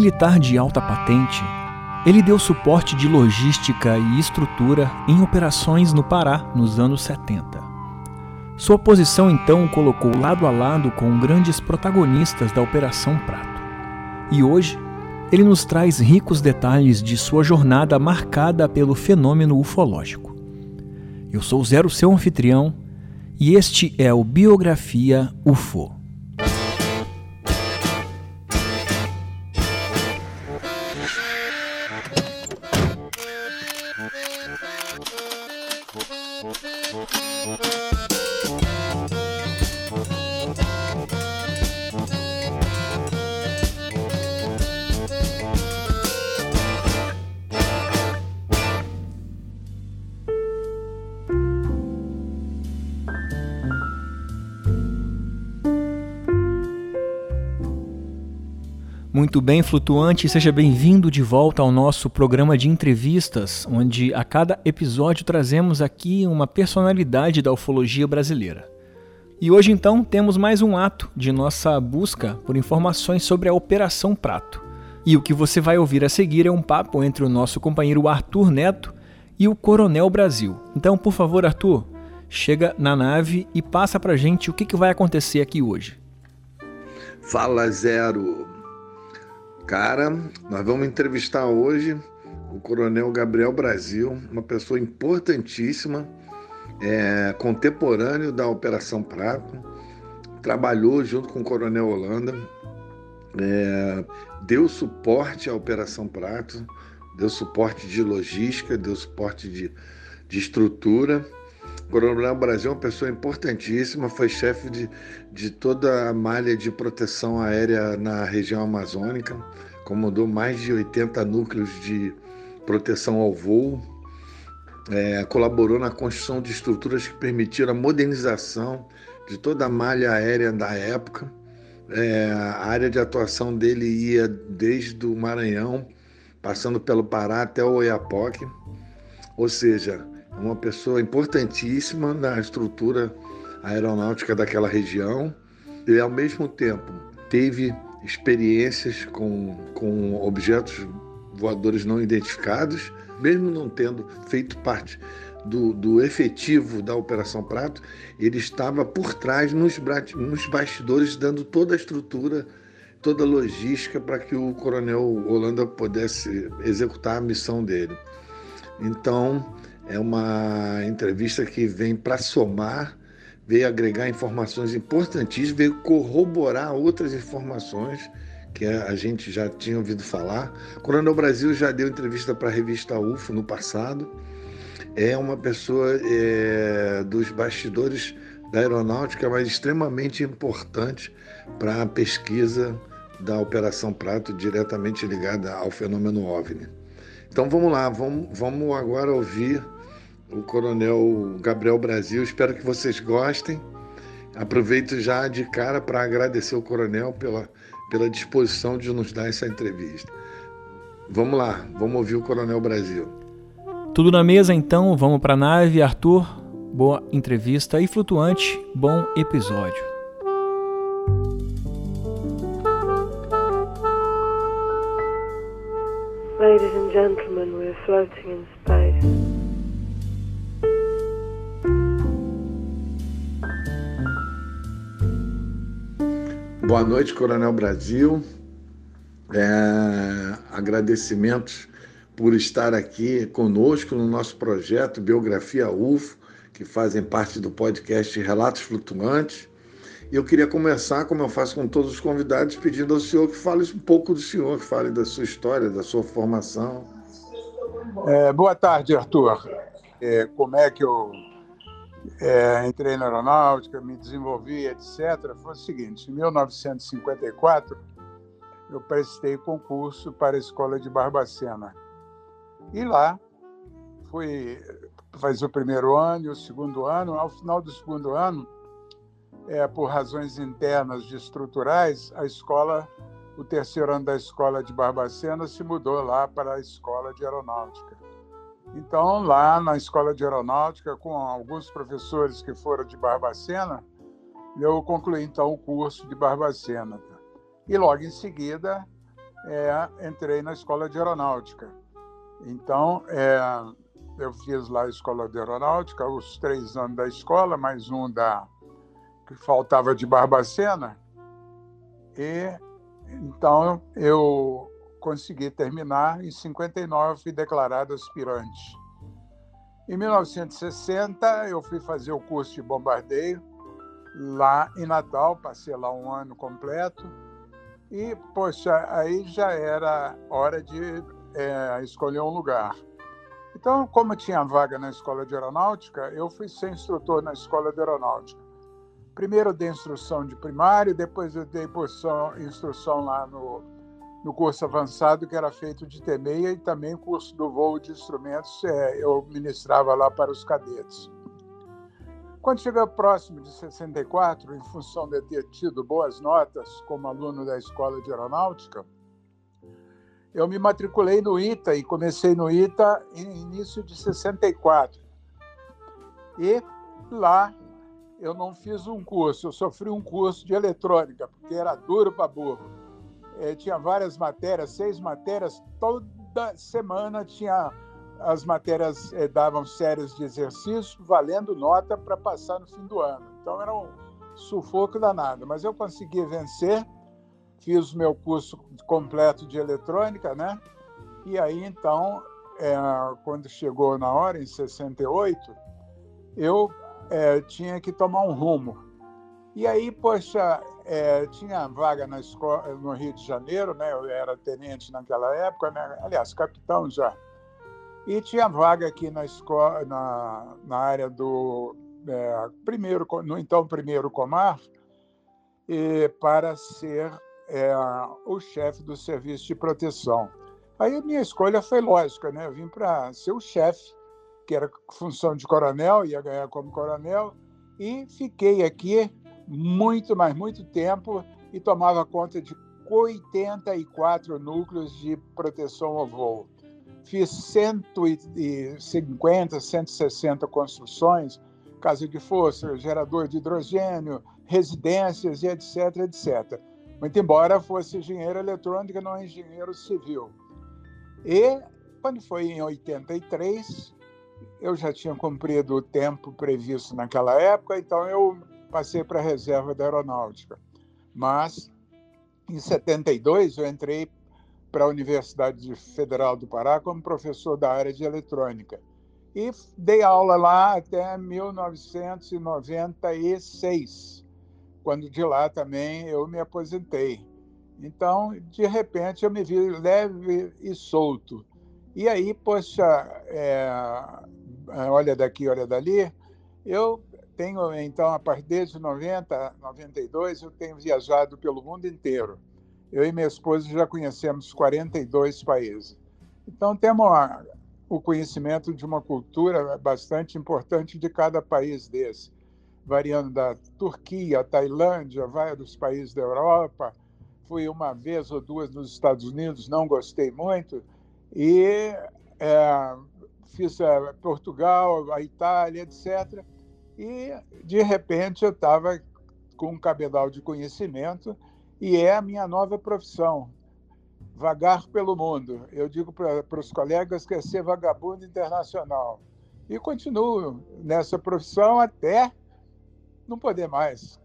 militar de alta patente, ele deu suporte de logística e estrutura em operações no Pará nos anos 70. Sua posição então o colocou lado a lado com grandes protagonistas da Operação Prato. E hoje, ele nos traz ricos detalhes de sua jornada marcada pelo fenômeno ufológico. Eu sou Zero, seu anfitrião, e este é o Biografia UFO. Muito bem, flutuante, seja bem-vindo de volta ao nosso programa de entrevistas, onde a cada episódio trazemos aqui uma personalidade da ufologia brasileira. E hoje então temos mais um ato de nossa busca por informações sobre a Operação Prato. E o que você vai ouvir a seguir é um papo entre o nosso companheiro Arthur Neto e o Coronel Brasil. Então, por favor, Arthur, chega na nave e passa pra gente o que, que vai acontecer aqui hoje. Fala, Zero! Cara, nós vamos entrevistar hoje o Coronel Gabriel Brasil, uma pessoa importantíssima, é, contemporâneo da Operação Prato, trabalhou junto com o Coronel Holanda, é, deu suporte à Operação Prato, deu suporte de logística, deu suporte de, de estrutura. Coronel Brasil é uma pessoa importantíssima, foi chefe de, de toda a malha de proteção aérea na região amazônica comandou mais de 80 núcleos de proteção ao voo, é, colaborou na construção de estruturas que permitiram a modernização de toda a malha aérea da época. É, a área de atuação dele ia desde o Maranhão, passando pelo Pará até o Oiapoque, ou seja, uma pessoa importantíssima na estrutura aeronáutica daquela região e, ao mesmo tempo, teve experiências com, com objetos voadores não identificados, mesmo não tendo feito parte do, do efetivo da Operação Prato, ele estava por trás, nos, nos bastidores, dando toda a estrutura, toda a logística para que o coronel Holanda pudesse executar a missão dele. Então, é uma entrevista que vem para somar veio agregar informações importantíssimas, veio corroborar outras informações que a gente já tinha ouvido falar. Coronel Brasil já deu entrevista para a revista UFO no passado. É uma pessoa é, dos bastidores da aeronáutica, mas extremamente importante para a pesquisa da Operação Prato, diretamente ligada ao fenômeno OVNI. Então vamos lá, vamos, vamos agora ouvir o Coronel Gabriel Brasil. Espero que vocês gostem. Aproveito já de cara para agradecer o Coronel pela, pela disposição de nos dar essa entrevista. Vamos lá, vamos ouvir o Coronel Brasil. Tudo na mesa então, vamos para a nave. Arthur, boa entrevista e flutuante, bom episódio. Ladies and gentlemen, we're floating in space. Boa noite, Coronel Brasil. É, agradecimentos por estar aqui conosco no nosso projeto Biografia UFO, que fazem parte do podcast Relatos Flutuantes. E eu queria começar, como eu faço com todos os convidados, pedindo ao senhor que fale um pouco do senhor, que fale da sua história, da sua formação. É, boa tarde, Arthur. É, como é que eu é, entrei na aeronáutica, me desenvolvi, etc., foi o seguinte: em 1954, eu prestei concurso para a Escola de Barbacena. E lá fui fazer o primeiro ano e o segundo ano. Ao final do segundo ano, é, por razões internas de estruturais, a escola, o terceiro ano da escola de Barbacena se mudou lá para a escola de aeronáutica. Então, lá na Escola de Aeronáutica, com alguns professores que foram de Barbacena, eu concluí então o curso de Barbacena. E logo em seguida, é, entrei na escola de aeronáutica. Então, é, eu fiz lá a escola de aeronáutica, os três anos da escola, mais um da que faltava de Barbacena. E então eu consegui terminar em 59 fui declarado aspirante. Em 1960 eu fui fazer o curso de bombardeio lá em Natal, passei lá um ano completo e poxa aí já era hora de é, escolher um lugar. Então, como tinha vaga na escola de aeronáutica, eu fui ser instrutor na escola de aeronáutica. Primeiro dei instrução de primário, depois eu dei instrução lá no, no curso avançado, que era feito de T6, e também o curso do voo de instrumentos é, eu ministrava lá para os cadetes. Quando chegou próximo de 64, em função de ter tido boas notas como aluno da escola de aeronáutica, eu me matriculei no ITA e comecei no ITA em início de 64. E lá eu não fiz um curso, eu sofri um curso de eletrônica, porque era duro para burro. É, tinha várias matérias, seis matérias, toda semana tinha as matérias é, davam séries de exercício, valendo nota para passar no fim do ano. Então era um sufoco danado, mas eu consegui vencer fiz o meu curso completo de eletrônica, né? E aí, então, é, quando chegou na hora, em 68, eu é, tinha que tomar um rumo. E aí, poxa, é, tinha vaga na escola, no Rio de Janeiro, né? Eu era tenente naquela época, né? aliás, capitão já. E tinha vaga aqui na escola, na, na área do é, primeiro, no então primeiro Comar, e, para ser é, o chefe do serviço de proteção. Aí a minha escolha foi lógica, né? Eu vim para ser o chefe, que era função de coronel, ia ganhar como coronel, e fiquei aqui muito, mas muito tempo e tomava conta de 84 núcleos de proteção ao voo. Fiz 150, 160 construções, casa de força, gerador de hidrogênio, residências e etc, etc muito embora fosse engenheiro eletrônico, não engenheiro civil. E quando foi em 83, eu já tinha cumprido o tempo previsto naquela época, então eu passei para a reserva da aeronáutica. Mas em 72 eu entrei para a Universidade Federal do Pará como professor da área de eletrônica e dei aula lá até 1996 quando de lá também eu me aposentei. Então, de repente, eu me vi leve e solto. E aí, poxa, é, olha daqui, olha dali, eu tenho, então, a partir de 90, 92, eu tenho viajado pelo mundo inteiro. Eu e minha esposa já conhecemos 42 países. Então, temos o conhecimento de uma cultura bastante importante de cada país desse variando da Turquia, Tailândia, vários países da Europa. Fui uma vez ou duas nos Estados Unidos, não gostei muito. E é, fiz a Portugal, a Itália, etc. E, de repente, eu estava com um cabedal de conhecimento e é a minha nova profissão, vagar pelo mundo. Eu digo para os colegas que é ser vagabundo internacional. E continuo nessa profissão até não poder mais.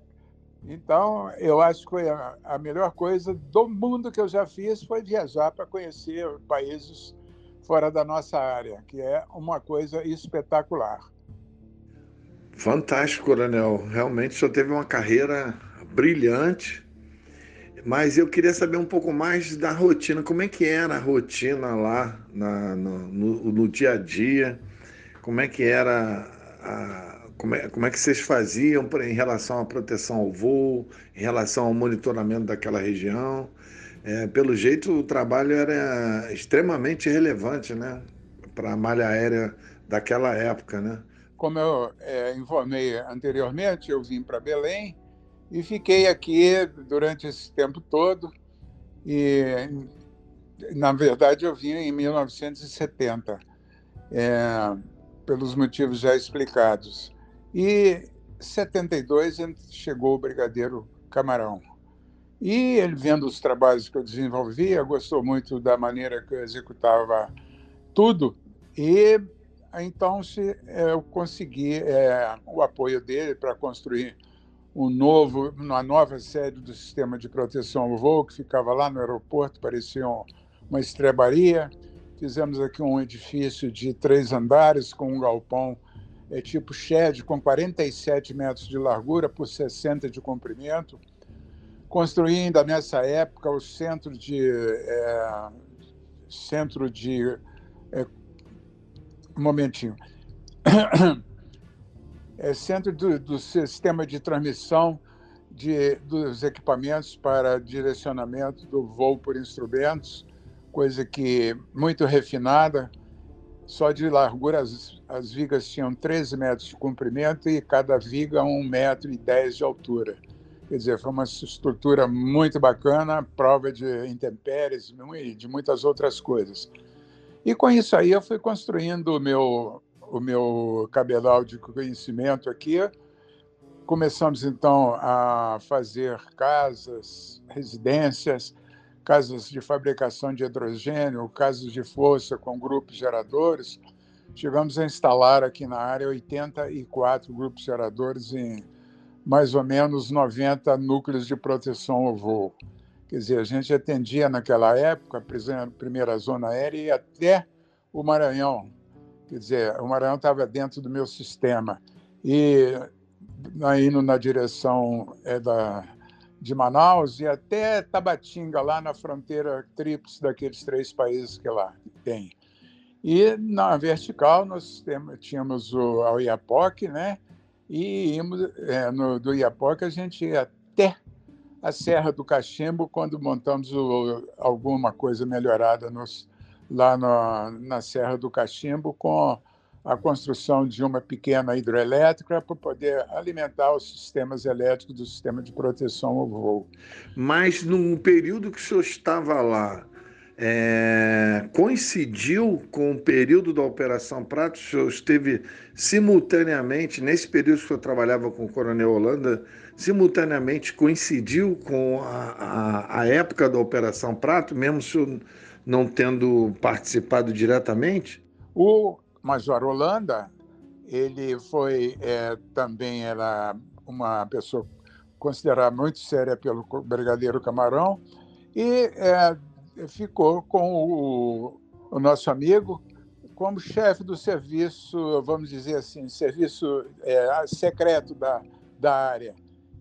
Então, eu acho que foi a, a melhor coisa do mundo que eu já fiz foi viajar para conhecer países fora da nossa área, que é uma coisa espetacular. Fantástico, Coronel. Realmente senhor teve uma carreira brilhante, mas eu queria saber um pouco mais da rotina. Como é que era a rotina lá na, no, no, no dia a dia? Como é que era a, como é, como é que vocês faziam em relação à proteção ao voo, em relação ao monitoramento daquela região? É, pelo jeito, o trabalho era extremamente relevante né, para a malha aérea daquela época. Né? Como eu é, informei anteriormente, eu vim para Belém e fiquei aqui durante esse tempo todo. E, na verdade, eu vim em 1970, é, pelos motivos já explicados. E 72 chegou o Brigadeiro Camarão. E ele, vendo os trabalhos que eu desenvolvia, gostou muito da maneira que eu executava tudo. E então se, eu consegui é, o apoio dele para construir um novo, uma nova sede do sistema de proteção ao voo, que ficava lá no aeroporto, parecia uma estrebaria. Fizemos aqui um edifício de três andares com um galpão é, tipo shed, com 47 metros de largura por 60 de comprimento. Construí ainda nessa época o centro de é, centro de é, um momentinho é centro do, do sistema de transmissão de, dos equipamentos para direcionamento do voo por instrumentos, coisa que muito refinada. Só de largura, as, as vigas tinham 13 metros de comprimento e cada viga 1,10 metro e 10 de altura. Quer dizer, foi uma estrutura muito bacana, prova de intempéries e de muitas outras coisas. E com isso aí eu fui construindo o meu, o meu cabedal de conhecimento aqui. Começamos então a fazer casas, residências, casas de fabricação de hidrogênio, casas de força com grupos geradores. Chegamos a instalar aqui na área 84 grupos geradores em mais ou menos 90 núcleos de proteção ao voo. Quer dizer, a gente atendia naquela época a primeira zona aérea e até o Maranhão, Quer dizer, o Maranhão estava dentro do meu sistema. E indo na direção é, da, de Manaus e até Tabatinga, lá na fronteira tríplice daqueles três países que lá tem. E na vertical nós tínhamos o a Iapoc, né? E íamos, é, no, do Iapoc a gente ia até a Serra do Cachimbo quando montamos o, alguma coisa melhorada nos, lá na, na Serra do Cachimbo com a construção de uma pequena hidrelétrica para poder alimentar os sistemas elétricos do sistema de proteção ao voo. Mas no período que o senhor estava lá, é, coincidiu com o período da Operação Prato? O senhor esteve simultaneamente, nesse período que o senhor trabalhava com o Coronel Holanda, simultaneamente coincidiu com a, a, a época da Operação Prato, mesmo se senhor não tendo participado diretamente? O Major Holanda, ele foi é, também era uma pessoa considerada muito séria pelo Brigadeiro Camarão e é, ficou com o, o, nosso amigo como chefe do serviço, vamos dizer assim, serviço é, secreto da, da área.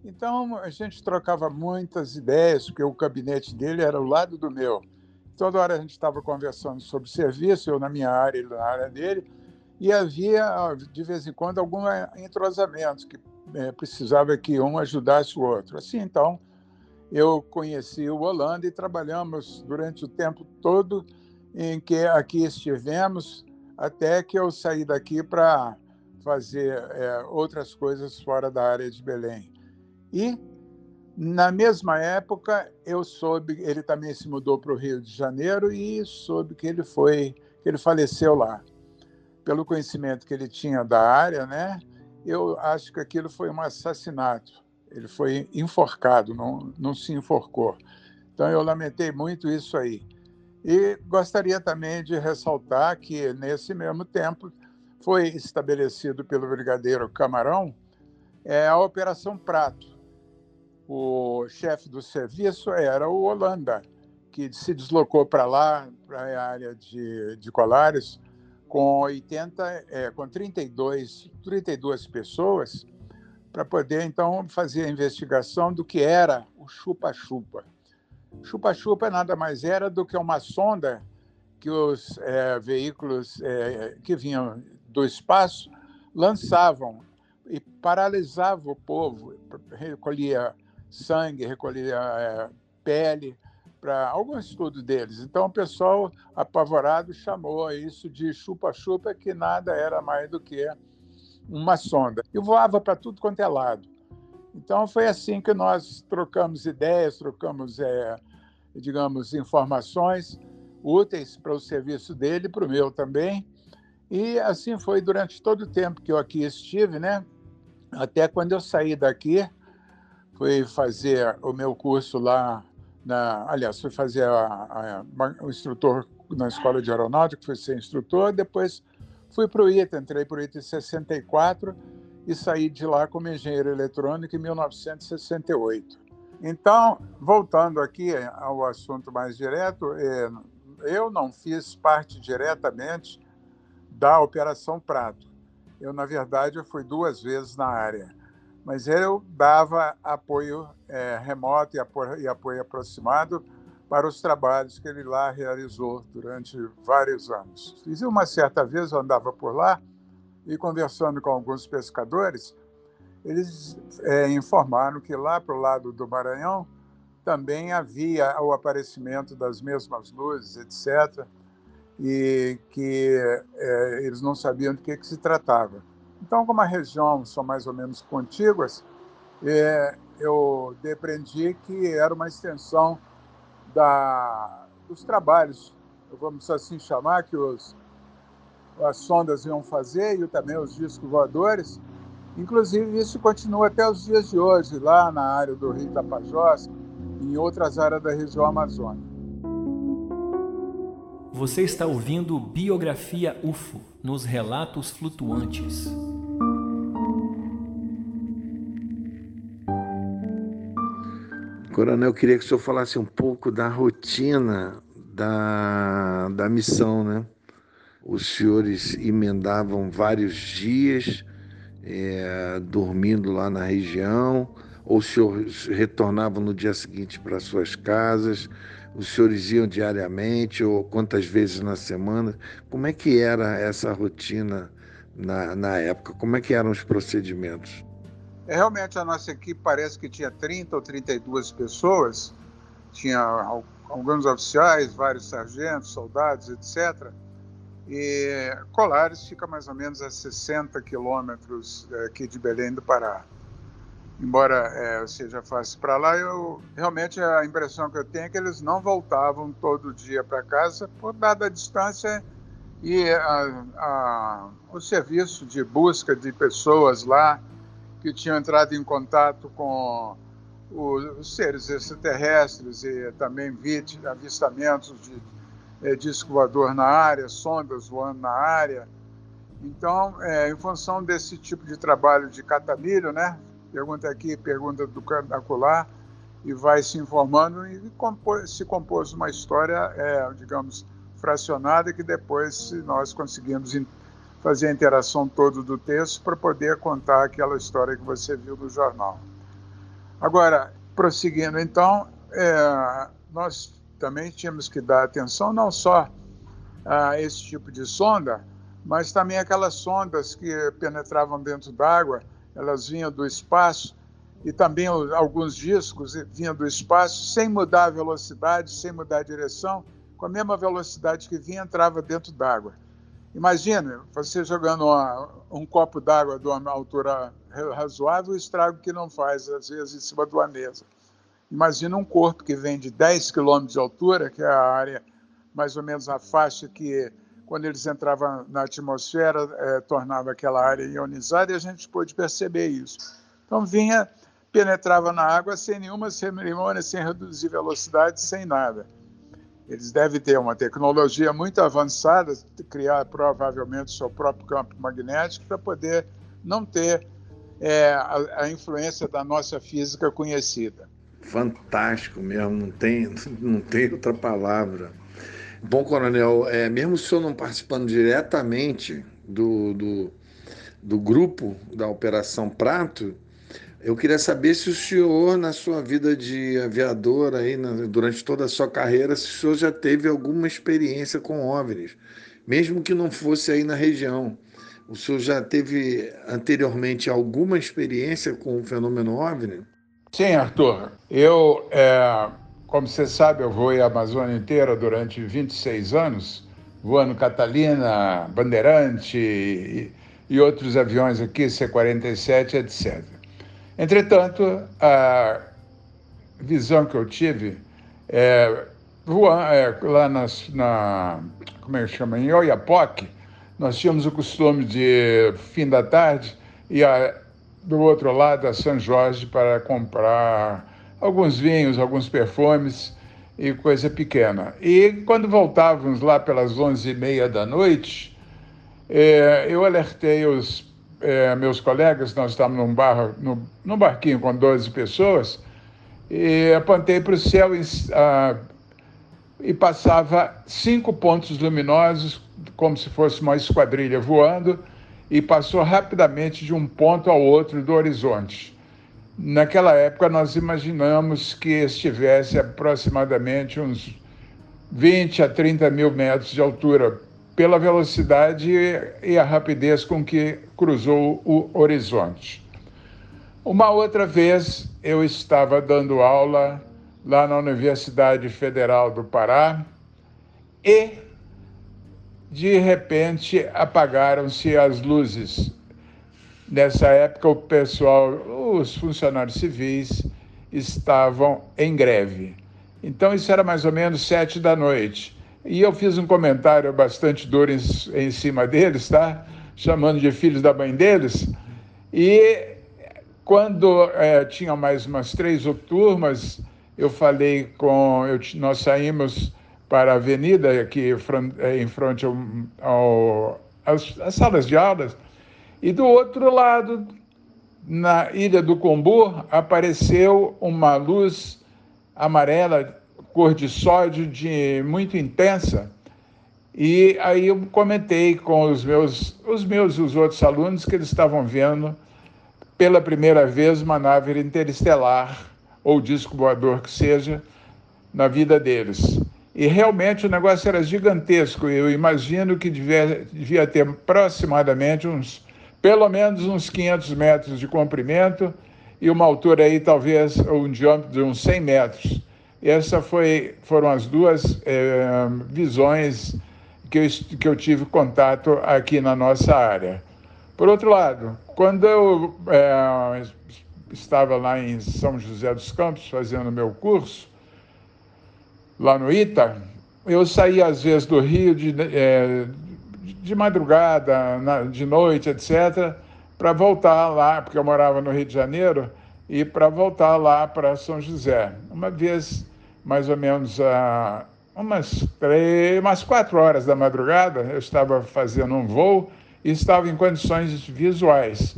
Então a gente trocava muitas ideias, porque o gabinete dele era ao lado do meu. Toda hora a gente estava conversando sobre serviço, eu na minha área, ele na área dele, e havia, de vez em quando, algum entrosamento que é, precisava que um ajudasse o outro. Assim, então, eu conheci o Holanda e trabalhamos durante o tempo todo em que aqui estivemos, até que eu saí daqui para fazer é, outras coisas fora da área de Belém. E na mesma época, eu soube, ele também se mudou para o Rio de Janeiro e soube que ele foi, que ele faleceu lá. Pelo conhecimento que ele tinha da área, né? Eu acho que aquilo foi um assassinato. Ele foi enforcado, não, não se enforcou. Então eu lamentei muito isso aí. E gostaria também de ressaltar que nesse mesmo tempo foi estabelecido pelo brigadeiro Camarão é a Operação Prato o chefe do serviço era o Holanda, que se deslocou para lá, para a área de, de Colares, com 80, é, com 32, 32 pessoas, para poder então fazer a investigação do que era o chupa-chupa. Chupa-chupa nada mais era do que uma sonda que os é, veículos é, que vinham do espaço lançavam e paralisava o povo, recolhia sangue, recolhia é, pele, para algum estudo deles. Então, o pessoal apavorado chamou isso de chupa-chupa, que nada era mais do que uma sonda. E voava para tudo quanto é lado. Então, foi assim que nós trocamos ideias, trocamos, é, digamos, informações úteis para o serviço dele, para o meu também. E assim foi durante todo o tempo que eu aqui estive, né? Até quando eu saí daqui, fui fazer o meu curso lá, na, aliás, fui fazer a, a, o instrutor na escola de aeronáutica, fui ser instrutor, depois fui para o ITA, entrei para o ITA em 64 e saí de lá como engenheiro eletrônico em 1968. Então, voltando aqui ao assunto mais direto, é, eu não fiz parte diretamente da Operação Prato. Eu, na verdade, eu fui duas vezes na área, mas eu dava apoio é, remoto e apoio, e apoio aproximado para os trabalhos que ele lá realizou durante vários anos. Fiz uma certa vez, eu andava por lá e conversando com alguns pescadores, eles é, informaram que lá para o lado do Maranhão também havia o aparecimento das mesmas luzes, etc., e que é, eles não sabiam do que, que, se tratava. Então, como a região são mais ou menos contíguas, é, eu depreendi que era uma extensão da, dos trabalhos, vamos assim chamar, que os, as sondas iam fazer e também os discos voadores. Inclusive, isso continua até os dias de hoje, lá na área do Rio Tapajós, em outras áreas da região amazônica. Você está ouvindo Biografia UFO nos Relatos Flutuantes. Coronel, eu queria que o senhor falasse um pouco da rotina da, da missão, né? Os senhores emendavam vários dias, é, dormindo lá na região, ou os senhores retornavam no dia seguinte para suas casas? Os senhores iam diariamente ou quantas vezes na semana? Como é que era essa rotina na, na época? Como é que eram os procedimentos? Realmente a nossa equipe parece que tinha 30 ou 32 pessoas, tinha alguns oficiais, vários sargentos, soldados, etc. E Colares fica mais ou menos a 60 quilômetros é, aqui de Belém do Pará embora é, seja fácil para lá, eu realmente a impressão que eu tenho é que eles não voltavam todo dia para casa por dada a distância e a, a, o serviço de busca de pessoas lá que tinham entrado em contato com os seres extraterrestres e também avistamentos de é, disco voador na área, sondas voando na área. Então, é, em função desse tipo de trabalho de catamilho, né, pergunta aqui, pergunta do acolá, e vai se informando e compôs, se compôs uma história, é, digamos, fracionada que depois nós conseguimos fazer a interação toda do texto para poder contar aquela história que você viu no jornal. Agora, prosseguindo, então, é, nós também tínhamos que dar atenção não só a esse tipo de sonda, mas também aquelas sondas que penetravam dentro d'água elas vinham do espaço e também alguns discos vinham do espaço sem mudar a velocidade, sem mudar a direção, com a mesma velocidade que vinha, entrava dentro d'água. Imagine você jogando uma, um copo d'água de uma altura razoável, o estrago que não faz, às vezes, em cima de uma mesa. Imagina um corpo que vem de 10 quilômetros de altura, que é a área, mais ou menos a faixa que quando eles entravam na atmosfera, é, tornava aquela área ionizada e a gente pôde perceber isso. Então vinha, penetrava na água sem nenhuma cerimônia, sem reduzir velocidade, sem nada. Eles devem ter uma tecnologia muito avançada, criar provavelmente seu próprio campo magnético para poder não ter é, a, a influência da nossa física conhecida. Fantástico mesmo, não tem, não tem outra palavra. Bom, Coronel, é, mesmo o senhor não participando diretamente do, do, do grupo da Operação Prato, eu queria saber se o senhor, na sua vida de aviador, aí, na, durante toda a sua carreira, se o senhor já teve alguma experiência com OVNIs, mesmo que não fosse aí na região. O senhor já teve anteriormente alguma experiência com o fenômeno OVNI? Sim, Arthur. Eu é como você sabe, eu voei a Amazônia inteira durante 26 anos, voando Catalina, Bandeirante e, e outros aviões aqui, C-47, etc. Entretanto, a visão que eu tive é, é, lá nas, na, como é que chama, em Oiapoque, nós tínhamos o costume de, fim da tarde, ir do outro lado, a São Jorge, para comprar alguns vinhos, alguns perfumes e coisa pequena. E quando voltávamos lá pelas onze e meia da noite, é, eu alertei os é, meus colegas, nós estávamos num, bar, no, num barquinho com 12 pessoas, e apontei para o céu e, ah, e passava cinco pontos luminosos, como se fosse uma esquadrilha voando, e passou rapidamente de um ponto ao outro do horizonte. Naquela época, nós imaginamos que estivesse aproximadamente uns 20 a 30 mil metros de altura, pela velocidade e a rapidez com que cruzou o horizonte. Uma outra vez, eu estava dando aula lá na Universidade Federal do Pará e, de repente, apagaram-se as luzes Nessa época, o pessoal, os funcionários civis, estavam em greve. Então, isso era mais ou menos sete da noite. E eu fiz um comentário bastante duro em, em cima deles, tá? Chamando de filhos da mãe deles. E quando é, tinha mais umas três turmas, eu falei com. Eu, nós saímos para a avenida, aqui em frente às, às salas de aulas, e do outro lado, na Ilha do Combu, apareceu uma luz amarela, cor de sódio, de muito intensa. E aí eu comentei com os meus, os meus e os outros alunos que eles estavam vendo pela primeira vez uma nave interestelar ou disco voador que seja na vida deles. E realmente o negócio era gigantesco. Eu imagino que devia, devia ter aproximadamente uns pelo menos uns 500 metros de comprimento e uma altura aí talvez um diâmetro de uns 100 metros. Essas foram as duas é, visões que eu, que eu tive contato aqui na nossa área. Por outro lado, quando eu é, estava lá em São José dos Campos fazendo meu curso, lá no ITA, eu saía às vezes do Rio de, é, de madrugada, na, de noite, etc., para voltar lá, porque eu morava no Rio de Janeiro, e para voltar lá para São José. Uma vez, mais ou menos, a umas, três, umas quatro horas da madrugada, eu estava fazendo um voo e estava em condições visuais,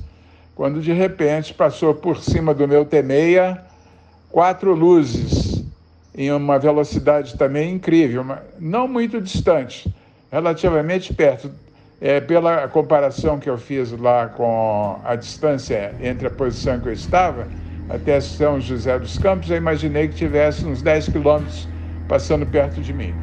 quando de repente passou por cima do meu T6 quatro luzes em uma velocidade também incrível, não muito distante relativamente perto. É, pela comparação que eu fiz lá com a distância entre a posição que eu estava até São José dos Campos, eu imaginei que tivesse uns 10 quilômetros passando perto de mim.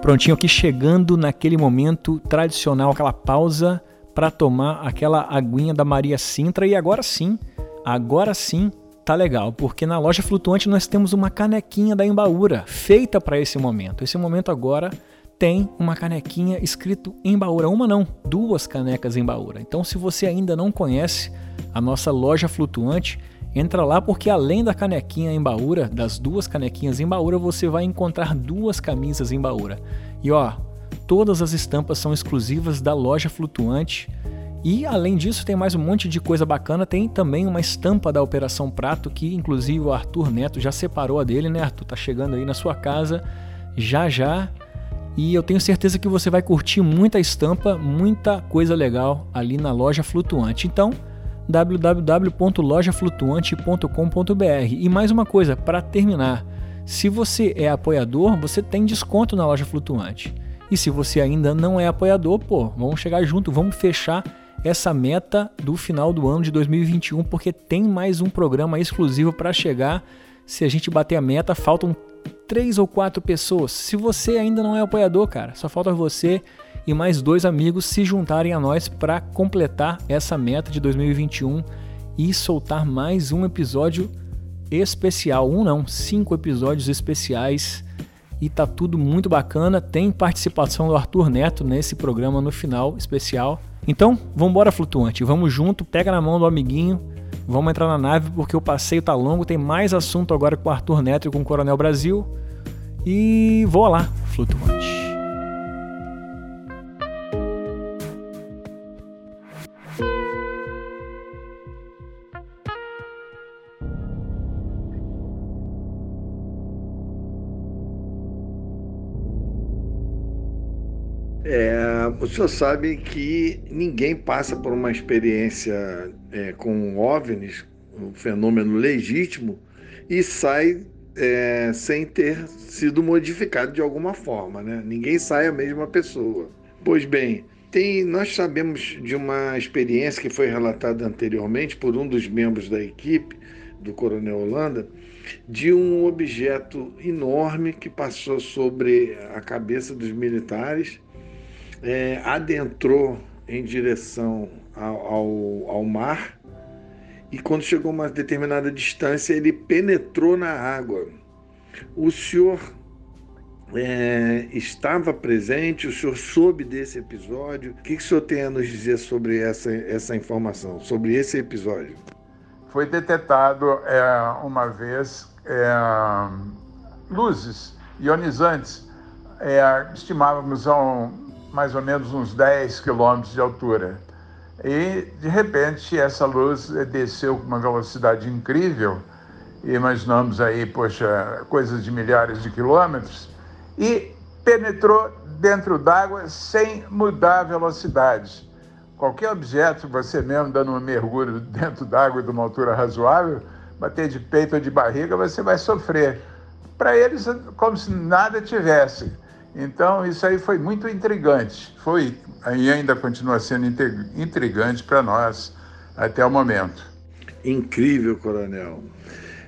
Prontinho aqui chegando naquele momento tradicional, aquela pausa para tomar aquela aguinha da Maria Sintra e agora sim, agora sim tá legal, porque na loja flutuante nós temos uma canequinha da Embaúra feita para esse momento. Esse momento agora tem uma canequinha escrito Embaúra, uma não, duas canecas Embaúra. Então se você ainda não conhece a nossa loja flutuante, Entra lá porque além da canequinha em Baúra, das duas canequinhas em Baúra, você vai encontrar duas camisas em Baúra. E ó, todas as estampas são exclusivas da loja flutuante. E além disso, tem mais um monte de coisa bacana. Tem também uma estampa da Operação Prato, que inclusive o Arthur Neto já separou a dele, né, Arthur? Tá chegando aí na sua casa já já. E eu tenho certeza que você vai curtir muita estampa, muita coisa legal ali na loja flutuante. Então, www.lojaflutuante.com.br. E mais uma coisa, para terminar, se você é apoiador, você tem desconto na loja flutuante. E se você ainda não é apoiador, pô, vamos chegar junto, vamos fechar essa meta do final do ano de 2021, porque tem mais um programa exclusivo para chegar. Se a gente bater a meta, faltam três ou quatro pessoas. Se você ainda não é apoiador, cara, só falta você e mais dois amigos se juntarem a nós para completar essa meta de 2021 e soltar mais um episódio especial. Um não, cinco episódios especiais e tá tudo muito bacana. Tem participação do Arthur Neto nesse programa no final especial. Então, vamos embora flutuante, vamos junto, pega na mão do amiguinho, vamos entrar na nave porque o passeio tá longo, tem mais assunto agora com o Arthur Neto e com o Coronel Brasil. E voa lá, flutuante. O senhor sabe que ninguém passa por uma experiência é, com OVNIs, um fenômeno legítimo, e sai é, sem ter sido modificado de alguma forma, né? Ninguém sai a mesma pessoa. Pois bem, tem, nós sabemos de uma experiência que foi relatada anteriormente por um dos membros da equipe do Coronel Holanda, de um objeto enorme que passou sobre a cabeça dos militares é, adentrou em direção ao, ao, mar e quando chegou a uma determinada distância ele penetrou na água. O senhor é, estava presente, o senhor soube desse episódio. O que, que o senhor tem a nos dizer sobre essa, essa informação, sobre esse episódio? Foi detectado é, uma vez é, luzes ionizantes. É, estimávamos a um, mais ou menos uns 10 quilômetros de altura. E, de repente, essa luz desceu com uma velocidade incrível, imaginamos aí, poxa, coisas de milhares de quilômetros, e penetrou dentro d'água sem mudar a velocidade. Qualquer objeto, você mesmo dando um mergulho dentro d'água de uma altura razoável, bater de peito ou de barriga, você vai sofrer. Para eles, como se nada tivesse. Então, isso aí foi muito intrigante. Foi e ainda continua sendo intrigante para nós até o momento. Incrível, coronel.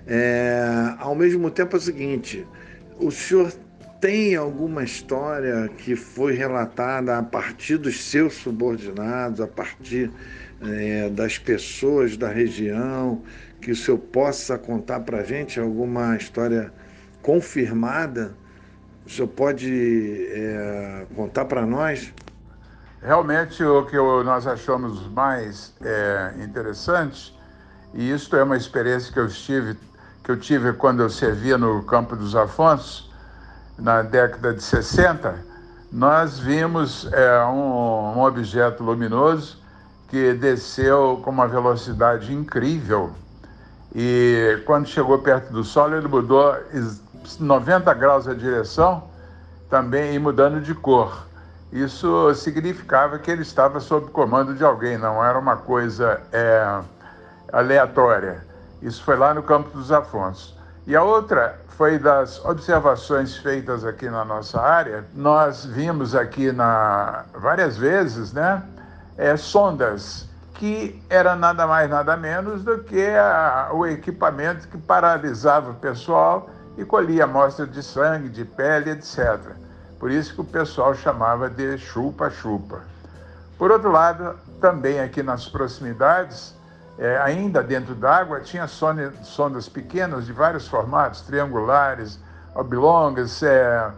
É, ao mesmo tempo é o seguinte: o senhor tem alguma história que foi relatada a partir dos seus subordinados, a partir é, das pessoas da região, que o senhor possa contar para a gente alguma história confirmada o senhor pode é, contar para nós? Realmente, o que nós achamos mais é, interessante, e isso é uma experiência que eu tive, que eu tive quando eu servia no Campo dos Afonsos, na década de 60, nós vimos é, um, um objeto luminoso que desceu com uma velocidade incrível. E quando chegou perto do Sol, ele mudou 90 graus a direção, também mudando de cor. Isso significava que ele estava sob comando de alguém, não era uma coisa é, aleatória. Isso foi lá no Campo dos Afonsos. E a outra foi das observações feitas aqui na nossa área. Nós vimos aqui na, várias vezes né, é, sondas que era nada mais, nada menos do que a, o equipamento que paralisava o pessoal e colhia amostras de sangue, de pele, etc. Por isso que o pessoal chamava de chupa-chupa. Por outro lado, também aqui nas proximidades, é, ainda dentro d'água, tinha sondas pequenas de vários formatos, triangulares, oblongas, é,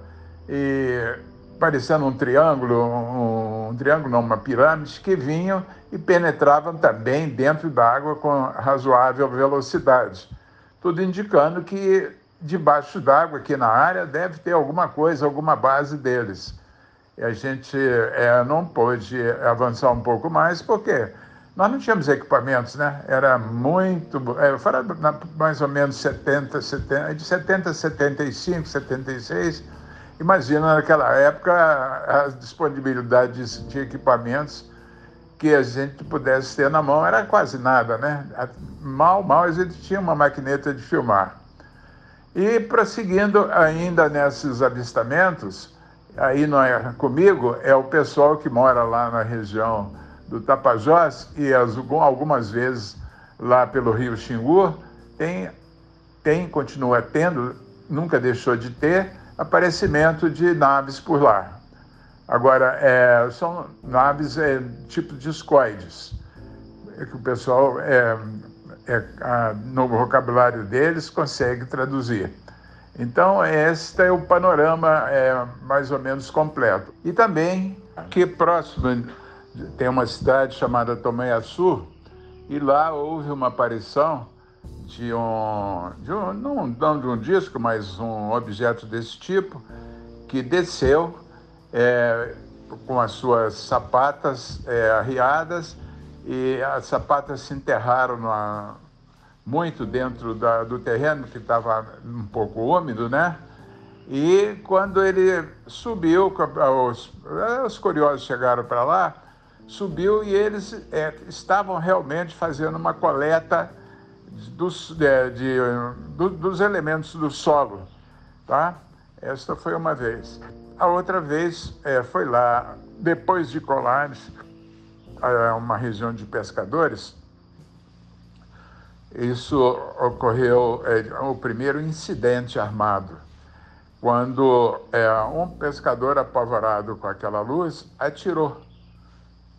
e parecendo um triângulo, um, um, triângulo não, uma pirâmide, que vinham e penetravam também dentro d'água com razoável velocidade. Tudo indicando que debaixo d'água aqui na área deve ter alguma coisa, alguma base deles. E a gente é, não pôde avançar um pouco mais, porque nós não tínhamos equipamentos, né? Era muito. É, mais ou menos 70, 70, de 70 a 75, 76. Imagina naquela época a disponibilidade de, de equipamentos que a gente pudesse ter na mão era quase nada, né? Mal, mal a gente tinha uma maquineta de filmar. E prosseguindo ainda nesses avistamentos, aí não é comigo, é o pessoal que mora lá na região do Tapajós e as, algumas vezes lá pelo Rio Xingu, tem, tem, continua tendo, nunca deixou de ter, aparecimento de naves por lá. Agora, é, são naves é, tipo discoides, que o pessoal é, é, no vocabulário deles, consegue traduzir. Então, este é o panorama é, mais ou menos completo. E também, aqui próximo, tem uma cidade chamada Tomé-Açu, e lá houve uma aparição de um, de um não, não de um disco, mas um objeto desse tipo, que desceu é, com as suas sapatas é, arriadas e as sapatas se enterraram numa, muito dentro da, do terreno, que estava um pouco úmido, né? E quando ele subiu, os, os curiosos chegaram para lá, subiu e eles é, estavam realmente fazendo uma coleta dos, é, de, do, dos elementos do solo. Tá? Esta foi uma vez. A outra vez é, foi lá, depois de Colares, uma região de pescadores. Isso ocorreu, é, o primeiro incidente armado, quando é, um pescador apavorado com aquela luz atirou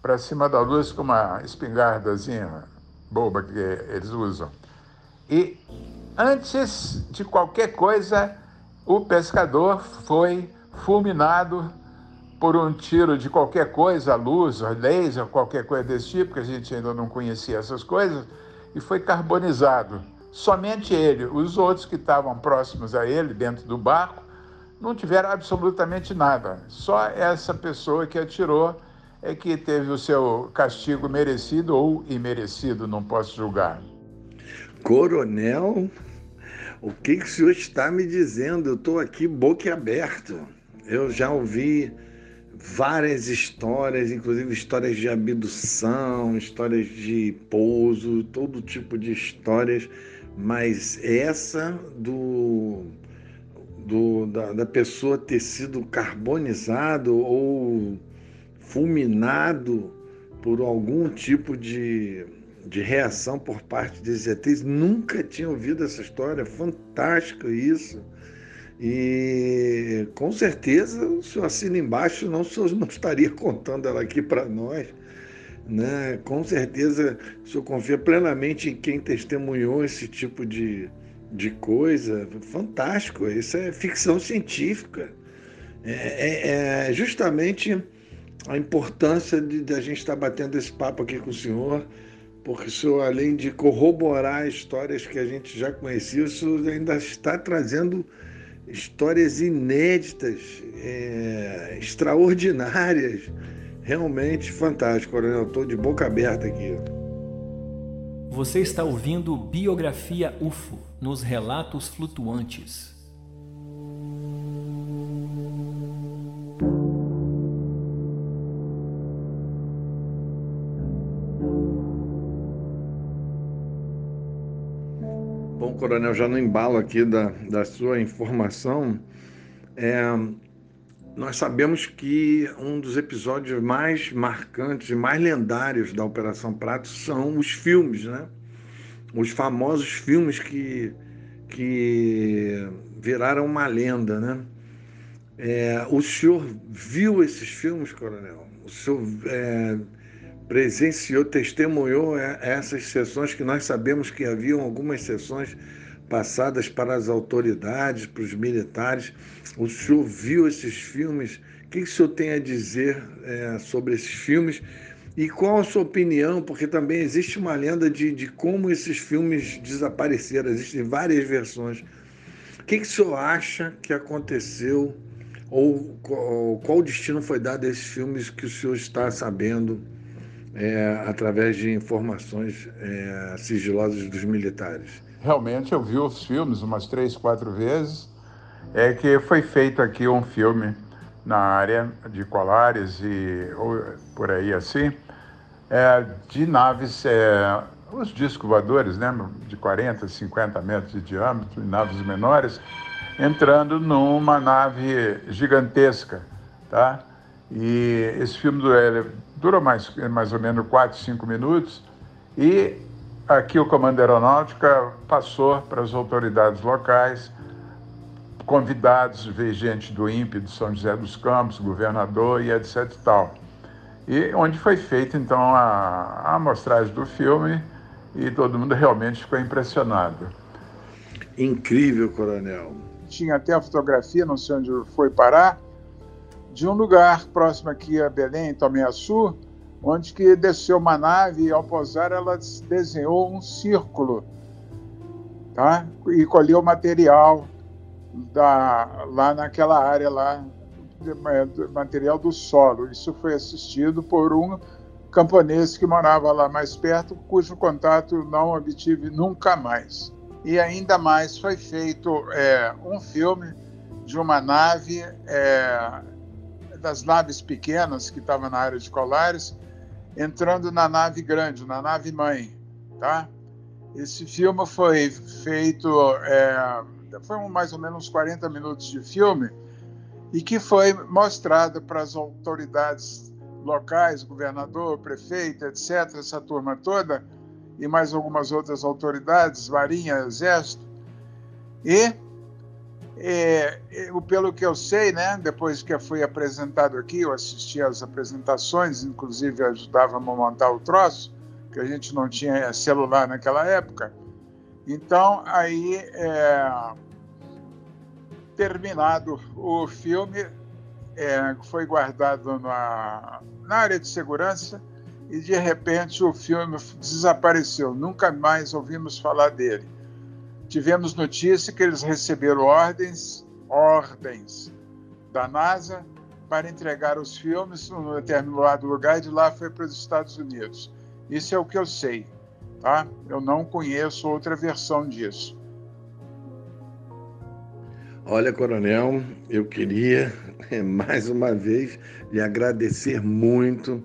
para cima da luz com uma espingardazinha boba que eles usam. E antes de qualquer coisa, o pescador foi fulminado por um tiro de qualquer coisa, luz, laser, qualquer coisa desse tipo, que a gente ainda não conhecia essas coisas, e foi carbonizado. Somente ele, os outros que estavam próximos a ele, dentro do barco, não tiveram absolutamente nada. Só essa pessoa que atirou é que teve o seu castigo merecido ou imerecido, não posso julgar. Coronel, o que, que o senhor está me dizendo? Eu estou aqui boquiaberto. Eu já ouvi várias histórias, inclusive histórias de abdução, histórias de pouso, todo tipo de histórias, mas essa do, do da, da pessoa ter sido carbonizado ou fulminado por algum tipo de, de reação por parte dos ETs. Nunca tinha ouvido essa história, fantástico isso. E com certeza o senhor assina embaixo, não, o senhor não estaria contando ela aqui para nós. Né? Com certeza o senhor confia plenamente em quem testemunhou esse tipo de, de coisa. Fantástico, isso é ficção científica. É, é, é justamente a importância de, de a gente estar batendo esse papo aqui com o senhor, porque o senhor, além de corroborar histórias que a gente já conhecia, o senhor ainda está trazendo histórias inéditas, é, extraordinárias, realmente fantástico, Coronel. Estou de boca aberta aqui. Você está ouvindo Biografia UFO nos Relatos Flutuantes. Coronel, já no embalo aqui da, da sua informação, é, nós sabemos que um dos episódios mais marcantes e mais lendários da Operação Prato são os filmes, né? Os famosos filmes que, que viraram uma lenda, né? É, o senhor viu esses filmes, Coronel? O senhor é, presenciou, testemunhou é, essas sessões que nós sabemos que haviam algumas sessões passadas para as autoridades, para os militares. O senhor viu esses filmes? O que o senhor tem a dizer é, sobre esses filmes? E qual a sua opinião? Porque também existe uma lenda de, de como esses filmes desapareceram, existem várias versões. O que, que o senhor acha que aconteceu? Ou qual, qual destino foi dado a esses filmes que o senhor está sabendo? É, através de informações é, sigilosas dos militares. Realmente eu vi os filmes umas três, quatro vezes. É que foi feito aqui um filme na área de Colares e por aí assim, é, de naves, é, os discos voadores, né, de 40, 50 metros de diâmetro, naves menores, entrando numa nave gigantesca, tá? E esse filme do, dura mais, mais ou menos 4, 5 minutos e aqui o Comando Aeronáutica passou para as autoridades locais, convidados, veio gente do INPE de São José dos Campos, governador e etc e tal. E onde foi feita então a, a amostragem do filme e todo mundo realmente ficou impressionado. Incrível, coronel. Tinha até a fotografia, não sei onde foi parar, de um lugar próximo aqui a Belém, Tomé Açu, onde que desceu uma nave e ao pousar ela desenhou um círculo, tá? E colheu material da, lá naquela área lá, material do solo. Isso foi assistido por um camponês que morava lá mais perto, cujo contato não obtive nunca mais. E ainda mais foi feito é, um filme de uma nave, é, das naves pequenas que estavam na área de Colares, entrando na nave grande, na nave mãe, tá? Esse filme foi feito, é, foi mais ou menos 40 minutos de filme, e que foi mostrado para as autoridades locais, governador, prefeito, etc., essa turma toda, e mais algumas outras autoridades, Marinha, Exército, e é, eu, pelo que eu sei, né, depois que foi apresentado aqui, eu assisti às apresentações, inclusive ajudava a montar o troço, que a gente não tinha celular naquela época. Então, aí, é, terminado o filme, é, foi guardado na, na área de segurança e, de repente, o filme desapareceu. Nunca mais ouvimos falar dele tivemos notícia que eles receberam ordens, ordens da NASA para entregar os filmes num determinado lugar e de lá foi para os Estados Unidos. Isso é o que eu sei, tá? Eu não conheço outra versão disso. Olha, Coronel, eu queria mais uma vez lhe agradecer muito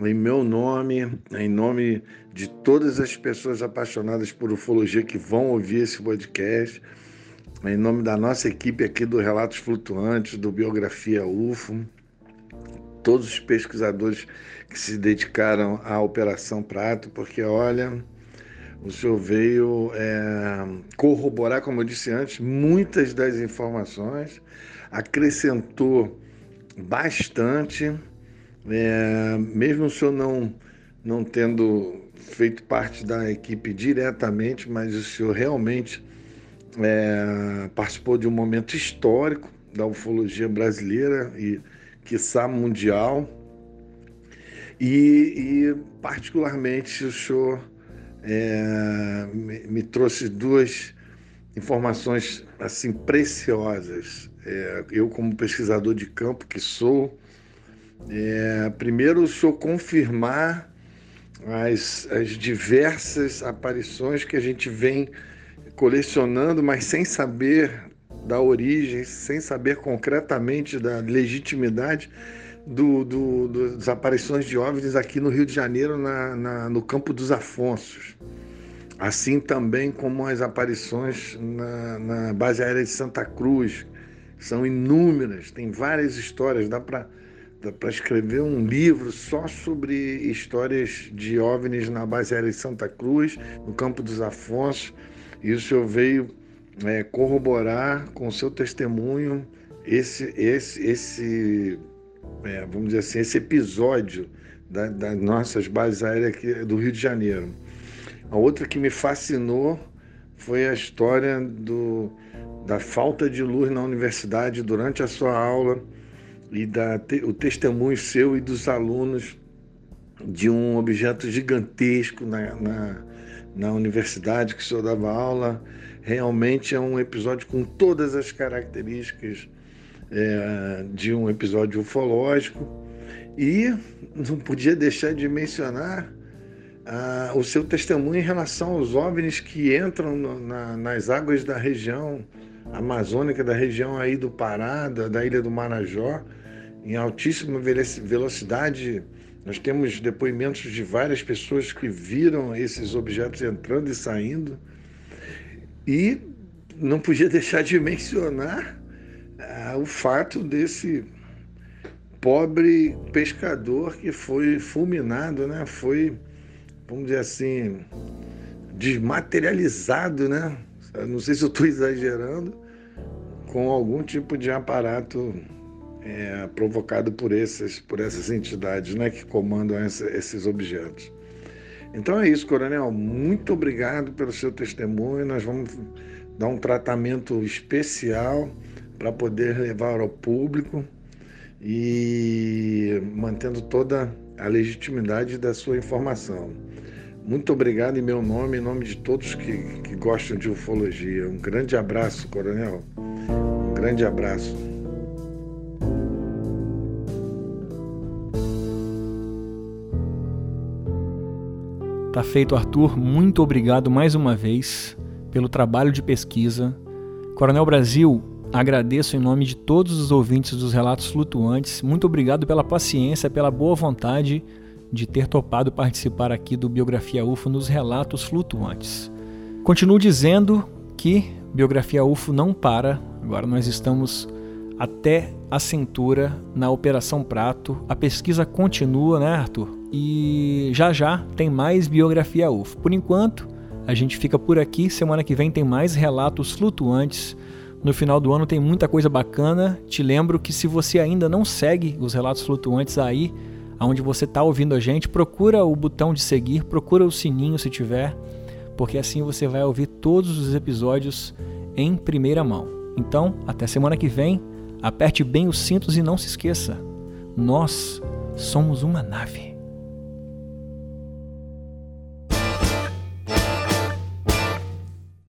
em meu nome, em nome de todas as pessoas apaixonadas por ufologia que vão ouvir esse podcast, em nome da nossa equipe aqui do Relatos Flutuantes, do Biografia UFO, todos os pesquisadores que se dedicaram à Operação Prato, porque olha, o senhor veio é, corroborar, como eu disse antes, muitas das informações, acrescentou bastante é, mesmo o senhor não, não tendo feito parte da equipe diretamente, mas o senhor realmente é, participou de um momento histórico da ufologia brasileira e, quiçá, mundial. E, e particularmente, o senhor é, me, me, trouxe duas informações assim preciosas. É, eu, como pesquisador de campo que sou, é, primeiro, o senhor confirmar as, as diversas aparições que a gente vem colecionando, mas sem saber da origem, sem saber concretamente da legitimidade do, do, do, das aparições de OVNIs aqui no Rio de Janeiro, na, na, no Campo dos Afonsos. Assim também como as aparições na, na base aérea de Santa Cruz. São inúmeras, tem várias histórias, dá para para escrever um livro só sobre histórias de OVNIs na base aérea de Santa Cruz, no Campo dos Afonsos. E o senhor veio é, corroborar com o seu testemunho esse, esse, esse é, vamos dizer assim, esse episódio da, das nossas bases aéreas aqui do Rio de Janeiro. A outra que me fascinou foi a história do, da falta de luz na universidade durante a sua aula e da, o testemunho seu e dos alunos de um objeto gigantesco na, na, na universidade que o senhor dava aula. Realmente é um episódio com todas as características é, de um episódio ufológico. E não podia deixar de mencionar ah, o seu testemunho em relação aos OVNIs que entram no, na, nas águas da região amazônica, da região aí do Pará, da, da ilha do Marajó, em altíssima velocidade. Nós temos depoimentos de várias pessoas que viram esses objetos entrando e saindo. E não podia deixar de mencionar ah, o fato desse pobre pescador que foi fulminado, né? Foi, vamos dizer assim, desmaterializado, né? Não sei se eu estou exagerando, com algum tipo de aparato é, provocado por, esses, por essas entidades né, que comandam essa, esses objetos. Então é isso, Coronel. Muito obrigado pelo seu testemunho. Nós vamos dar um tratamento especial para poder levar ao público e mantendo toda a legitimidade da sua informação. Muito obrigado em meu nome, em nome de todos que, que gostam de ufologia. Um grande abraço, Coronel. Um grande abraço. Tá feito, Arthur. Muito obrigado mais uma vez pelo trabalho de pesquisa. Coronel Brasil, agradeço em nome de todos os ouvintes dos Relatos Flutuantes. Muito obrigado pela paciência, pela boa vontade de ter topado participar aqui do Biografia UFO nos Relatos Flutuantes. Continuo dizendo que Biografia UFO não para, agora nós estamos até a cintura na Operação Prato. A pesquisa continua, né, Arthur? E já já tem mais Biografia UFO. Por enquanto, a gente fica por aqui. Semana que vem tem mais relatos flutuantes. No final do ano tem muita coisa bacana. Te lembro que se você ainda não segue os relatos flutuantes aí, aonde você está ouvindo a gente, procura o botão de seguir, procura o sininho se tiver, porque assim você vai ouvir todos os episódios em primeira mão. Então, até semana que vem, aperte bem os cintos e não se esqueça: nós somos uma nave.